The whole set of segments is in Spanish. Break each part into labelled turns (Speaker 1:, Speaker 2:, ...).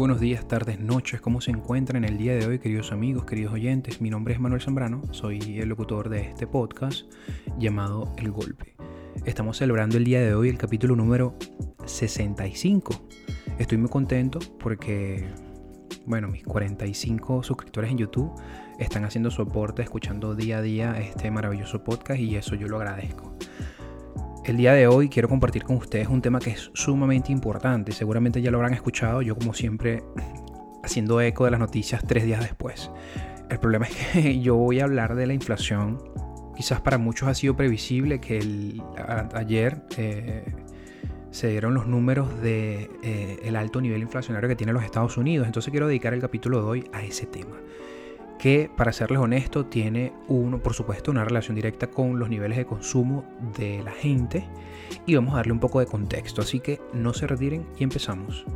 Speaker 1: buenos días, tardes, noches. ¿Cómo se encuentran el día de hoy, queridos amigos, queridos oyentes? Mi nombre es Manuel Zambrano, soy el locutor de este podcast llamado El Golpe. Estamos celebrando el día de hoy el capítulo número 65. Estoy muy contento porque, bueno, mis 45 suscriptores en YouTube están haciendo su aporte, escuchando día a día este maravilloso podcast y eso yo lo agradezco. El día de hoy quiero compartir con ustedes un tema que es sumamente importante. Seguramente ya lo habrán escuchado, yo como siempre haciendo eco de las noticias tres días después. El problema es que yo voy a hablar de la inflación. Quizás para muchos ha sido previsible que ayer eh, se dieron los números de eh, alto nivel inflacionario que tiene los Estados Unidos. Entonces quiero dedicar el capítulo de hoy a ese tema que para serles honesto tiene uno, por supuesto, una relación directa con los niveles de consumo de la gente y vamos a darle un poco de contexto, así que no se retiren y empezamos.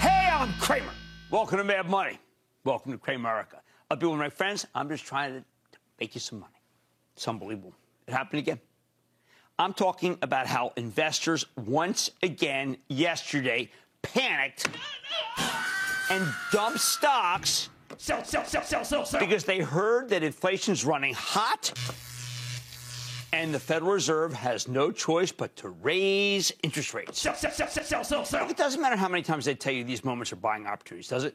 Speaker 2: Hey, I'm Kramer. Welcome to Mad Money. Welcome to Kramerica. I'll be with my friends. I'm just trying to make you some money. It's unbelievable. It happened again. I'm talking about how investors once again yesterday panicked and dumped stocks Sell, sell, sell, sell, sell, sell. Because they heard that inflation's running hot and the Federal Reserve has no choice but to raise interest rates. Sell, sell, sell, sell, sell, sell. It doesn't matter how many times they tell you these moments are buying opportunities, does it?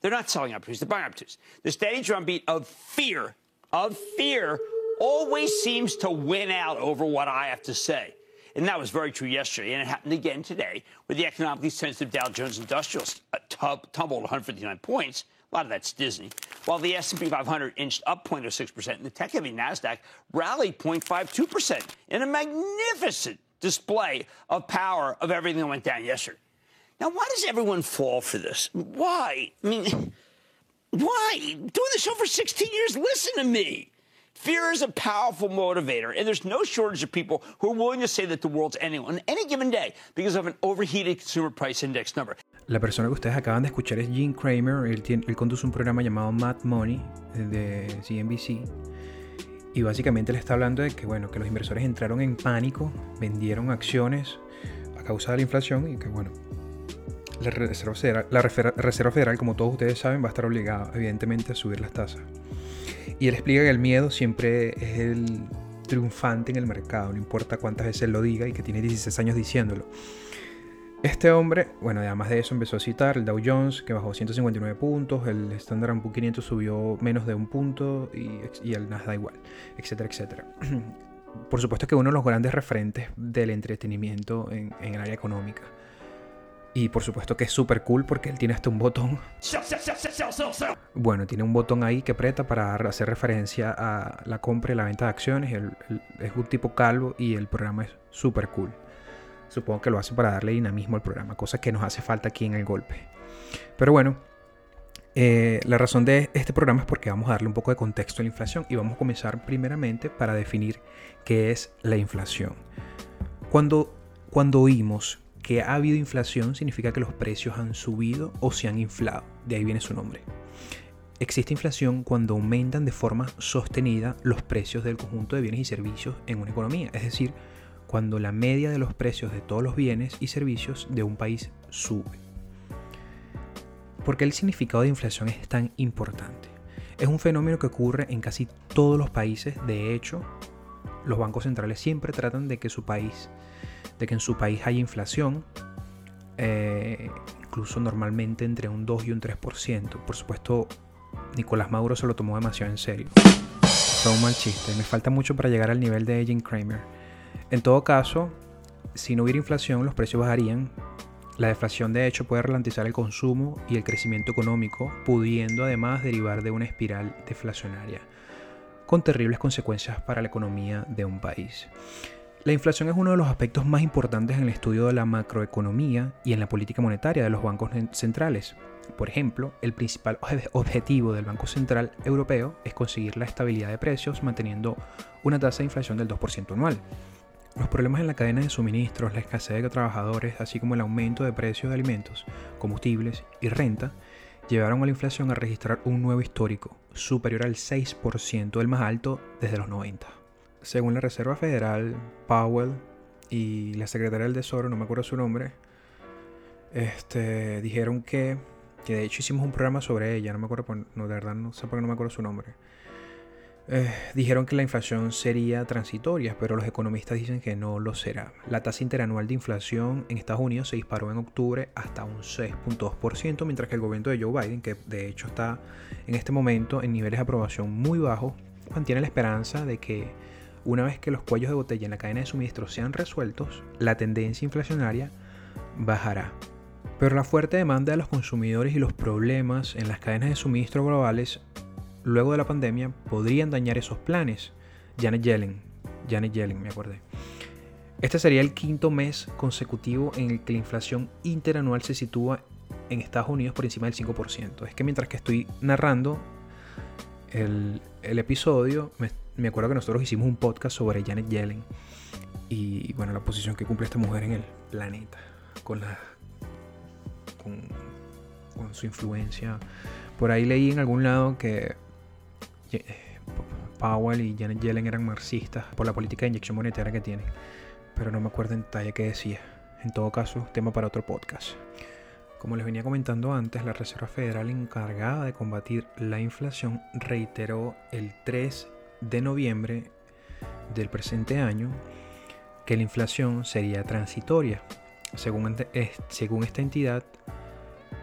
Speaker 2: They're not selling opportunities, they're buying opportunities. The steady drumbeat of fear, of fear, always seems to win out over what I have to say. And that was very true yesterday, and it happened again today, where the economically sensitive Dow Jones Industrial uh, tumbled 159 points a lot of that's Disney. While the S&P 500 inched up 0.06%, and the tech-heavy Nasdaq rallied 0.52% in a magnificent display of power of everything that went down yesterday. Now, why does everyone fall for this? Why? I mean, why? Doing the show for 16 years, listen to me. Fear is a powerful motivator, and there's no shortage of people who are willing to say that the world's ending on any given day because of an overheated consumer price index number.
Speaker 1: La persona que ustedes acaban de escuchar es Jim Cramer. Él, tiene, él conduce un programa llamado Mad Money eh, de CNBC. Y básicamente le está hablando de que, bueno, que los inversores entraron en pánico, vendieron acciones a causa de la inflación y que, bueno, la Reserva Federal, la Reserva Federal como todos ustedes saben, va a estar obligada, evidentemente, a subir las tasas. Y él explica que el miedo siempre es el triunfante en el mercado, no importa cuántas veces lo diga y que tiene 16 años diciéndolo. Este hombre, bueno, además de eso empezó a citar el Dow Jones, que bajó 159 puntos, el Standard Poor's 500 subió menos de un punto y, el Nasdaq igual, etcétera, etcétera. Por supuesto que uno de los grandes referentes del entretenimiento en, en el área económica. Y por supuesto que es súper cool porque él tiene hasta un botón. Bueno, tiene un botón ahí que aprieta para hacer referencia a la compra y la venta de acciones. es un tipo calvo y el programa es súper cool. Supongo que lo hace para darle dinamismo al programa, cosa que nos hace falta aquí en el golpe. Pero bueno, eh, la razón de este programa es porque vamos a darle un poco de contexto a la inflación y vamos a comenzar primeramente para definir qué es la inflación. Cuando, cuando oímos que ha habido inflación significa que los precios han subido o se han inflado, de ahí viene su nombre. Existe inflación cuando aumentan de forma sostenida los precios del conjunto de bienes y servicios en una economía, es decir, cuando la media de los precios de todos los bienes y servicios de un país sube. ¿Por qué el significado de inflación es tan importante? Es un fenómeno que ocurre en casi todos los países. De hecho, los bancos centrales siempre tratan de que su país, de que en su país haya inflación, eh, incluso normalmente entre un 2 y un 3%. Por supuesto, Nicolás Maduro se lo tomó demasiado en serio. Fue un mal chiste. Me falta mucho para llegar al nivel de Jim Kramer. En todo caso, si no hubiera inflación, los precios bajarían. La deflación de hecho puede ralentizar el consumo y el crecimiento económico, pudiendo además derivar de una espiral deflacionaria, con terribles consecuencias para la economía de un país. La inflación es uno de los aspectos más importantes en el estudio de la macroeconomía y en la política monetaria de los bancos centrales. Por ejemplo, el principal objetivo del Banco Central Europeo es conseguir la estabilidad de precios manteniendo una tasa de inflación del 2% anual. Los problemas en la cadena de suministros, la escasez de trabajadores, así como el aumento de precios de alimentos, combustibles y renta, llevaron a la inflación a registrar un nuevo histórico, superior al 6%, el más alto desde los 90. Según la Reserva Federal, Powell y la secretaria del Tesoro, no me acuerdo su nombre, este, dijeron que, que de hecho hicimos un programa sobre ella, no me acuerdo, no, de verdad no sé por qué no me acuerdo su nombre. Eh, dijeron que la inflación sería transitoria, pero los economistas dicen que no lo será. La tasa interanual de inflación en Estados Unidos se disparó en octubre hasta un 6.2%, mientras que el gobierno de Joe Biden, que de hecho está en este momento en niveles de aprobación muy bajos, mantiene la esperanza de que una vez que los cuellos de botella en la cadena de suministro sean resueltos, la tendencia inflacionaria bajará. Pero la fuerte demanda de los consumidores y los problemas en las cadenas de suministro globales luego de la pandemia podrían dañar esos planes. Janet Yellen, Janet Yellen, me acordé. Este sería el quinto mes consecutivo en el que la inflación interanual se sitúa en Estados Unidos por encima del 5%. Es que mientras que estoy narrando el, episodio, me, acuerdo que nosotros hicimos un podcast sobre Janet Yellen y bueno, la posición que cumple esta mujer en el planeta, con la con su influencia. Por ahí leí en algún lado que Powell y Janet Yellen eran marxistas por la política de inyección monetaria que tienen, pero no me acuerdo en detalle qué decía. En todo caso, tema para otro podcast. Como les venía comentando antes, la Reserva Federal encargada de combatir la inflación reiteró el 3 de noviembre del presente año que la inflación sería transitoria. Según, según esta entidad,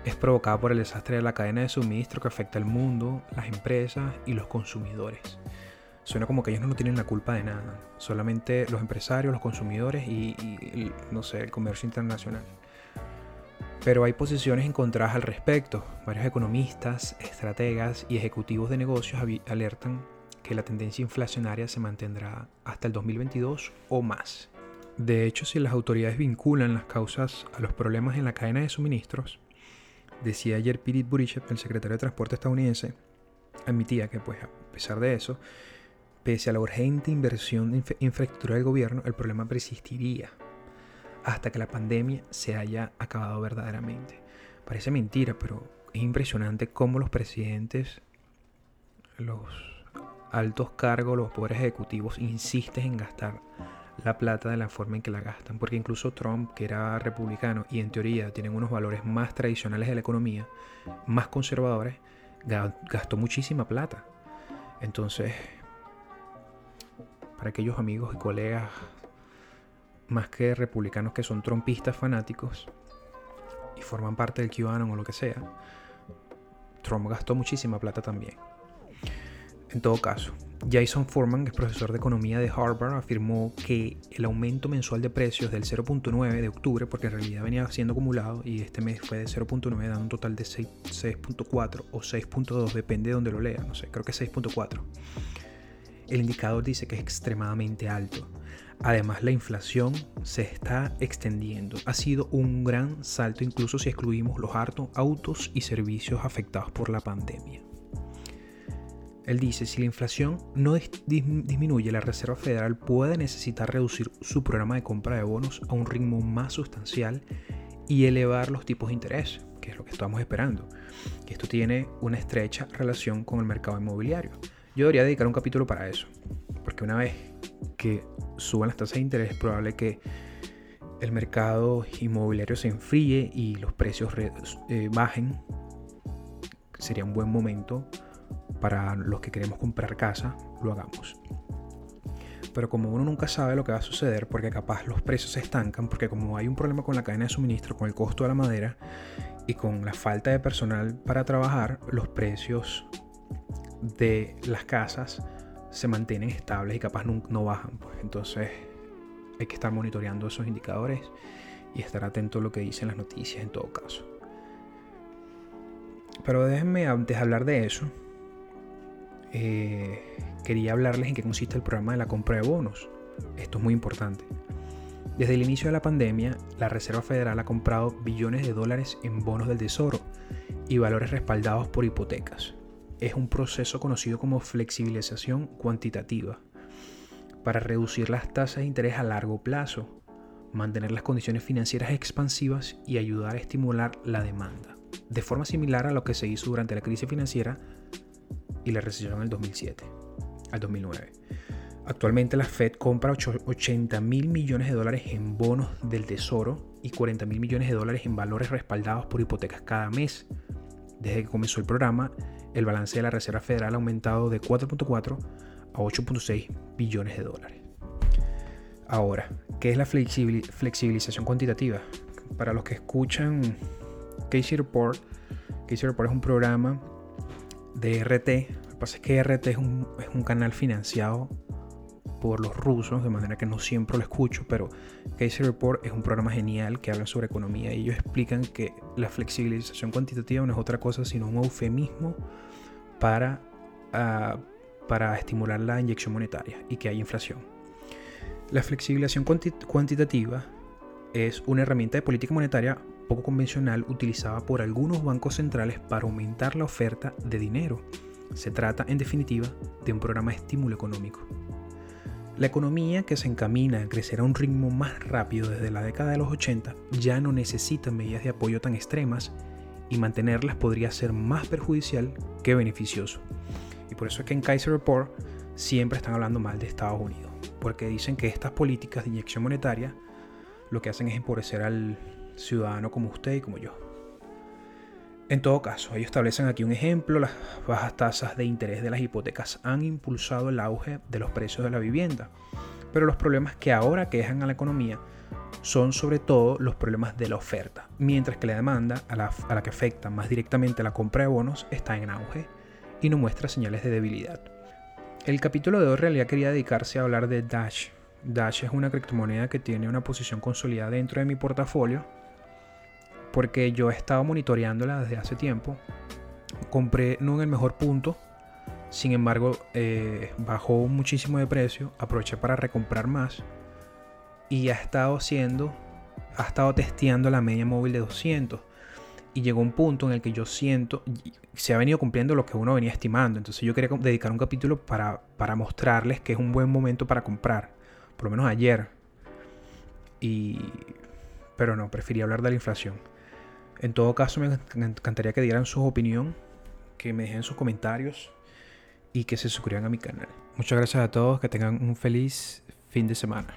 Speaker 1: es provocada por el desastre de la cadena de suministro que afecta al mundo, las empresas y los consumidores. Suena como que ellos no tienen la culpa de nada, solamente los empresarios, los consumidores y, no sé, el comercio internacional. Pero hay posiciones encontradas al respecto. Varios economistas, estrategas y ejecutivos de negocios alertan que la tendencia inflacionaria se mantendrá hasta el 2022 o más. De hecho, si las autoridades vinculan las causas a los problemas en la cadena de suministros, Decía ayer Pete Buttigieg, el secretario de Transporte estadounidense, admitía que pues a pesar de eso, pese a la urgente inversión en infraestructura del gobierno, el problema persistiría hasta que la pandemia se haya acabado verdaderamente. Parece mentira, pero es impresionante cómo los presidentes, los altos cargos, los poderes ejecutivos insisten en gastar la plata de la forma en que la gastan. Porque incluso Trump, que era republicano y en teoría tienen unos valores más tradicionales de la economía, más conservadores, gastó muchísima plata. Entonces, para aquellos amigos y colegas más que republicanos que son trumpistas fanáticos y forman parte del QAnon o lo que sea, Trump gastó muchísima plata también. En todo caso, Jason Foreman, que es profesor de economía de Harvard, afirmó que el aumento mensual de precios del 0.9 de octubre, porque en realidad venía siendo acumulado y este mes fue de 0.9, dando un total de 6.4 o 6.2, depende de donde lo lea, no sé, creo que 6.4. El indicador dice que es extremadamente alto. Además, la inflación se está extendiendo. Ha sido un gran salto incluso si excluimos los autos y servicios afectados por la pandemia. Él dice, si la inflación no disminuye, la Reserva Federal puede necesitar reducir su programa de compra de bonos a un ritmo más sustancial y elevar los tipos de interés, que es lo que estamos esperando. Esto tiene una estrecha relación con el mercado inmobiliario. Yo debería dedicar un capítulo para eso, porque una vez que suban las tasas de interés es probable que el mercado inmobiliario se enfríe y los precios eh, bajen. Sería un buen momento para los que queremos comprar casa, lo hagamos. Pero como uno nunca sabe lo que va a suceder, porque capaz los precios se estancan, porque como hay un problema con la cadena de suministro, con el costo de la madera y con la falta de personal para trabajar, los precios de las casas se mantienen estables y capaz no, bajan. Pues. Entonces hay que estar monitoreando esos indicadores y estar atento a lo que dicen las noticias en todo caso. Pero déjenme antes hablar de eso, eh, quería hablarles en qué consiste el programa de la compra de bonos. Esto es muy importante. Desde el inicio de la pandemia, la Reserva Federal ha comprado billones de dólares en bonos del Tesoro y valores respaldados por hipotecas. Es un proceso conocido como flexibilización cuantitativa para reducir las tasas de interés a largo plazo, mantener las condiciones financieras expansivas y ayudar a estimular la demanda, de forma similar a lo que se hizo durante la crisis financiera y la recesión en el 2007 al 2009. Actualmente la Fed compra 80 mil millones de dólares en bonos del tesoro y 40 mil millones de dólares en valores respaldados por hipotecas cada mes. Desde que comenzó el programa, el balance de la Reserva Federal ha aumentado de 4.4 a 8.6 billones de dólares. Ahora, ¿qué es la flexibilización cuantitativa? Para los que escuchan Casey Report, Casey Report es un programa de RT. Lo que pasa es que RT es un, es un canal financiado por los rusos, de manera que no siempre lo escucho, pero Casey Report es un programa genial que habla sobre economía y ellos explican que la flexibilización cuantitativa no es otra cosa sino un eufemismo para, uh, para estimular la inyección monetaria y que hay inflación. La flexibilización cuantitativa es una herramienta de política monetaria poco convencional utilizada por algunos bancos centrales para aumentar la oferta de dinero. Se trata, en definitiva, de un programa de estímulo económico. La economía que se encamina a crecer a un ritmo más rápido desde la década de los 80 ya no necesita medidas de apoyo tan extremas y mantenerlas podría ser más perjudicial que beneficioso. Y por eso es que en Kaiser Report siempre están hablando mal de Estados Unidos porque dicen que estas políticas de inyección monetaria lo que hacen es empobrecer al ciudadano como usted y como yo. En todo caso, ellos establecen aquí un ejemplo, las bajas tasas de interés de las hipotecas han impulsado el auge de los precios de la vivienda, pero los problemas que ahora quejan a la economía son sobre todo los problemas de la oferta, mientras que la demanda, a la, que afecta más directamente la compra de bonos, está en auge y no muestra señales de debilidad. El capítulo de hoy en realidad quería dedicarse a hablar de Dash. Dash es una criptomoneda que tiene una posición consolidada dentro de mi portafolio porque yo he estado monitoreándola desde hace tiempo. Compré no en el mejor punto, sin embargo eh, bajó muchísimo de precio, aproveché para recomprar más y ha estado haciendo, ha estado testeando la media móvil de 200 y llegó un punto en el que yo siento, se ha venido cumpliendo lo que uno venía estimando. Entonces yo quería dedicar un capítulo para, para mostrarles que es un buen momento para comprar. Por lo menos ayer. Y... Pero no, preferí hablar de la inflación. En todo caso, me encantaría que dieran su opinión, que me dejen sus comentarios y que se suscriban a mi canal. Muchas gracias a todos, que tengan un feliz fin de semana.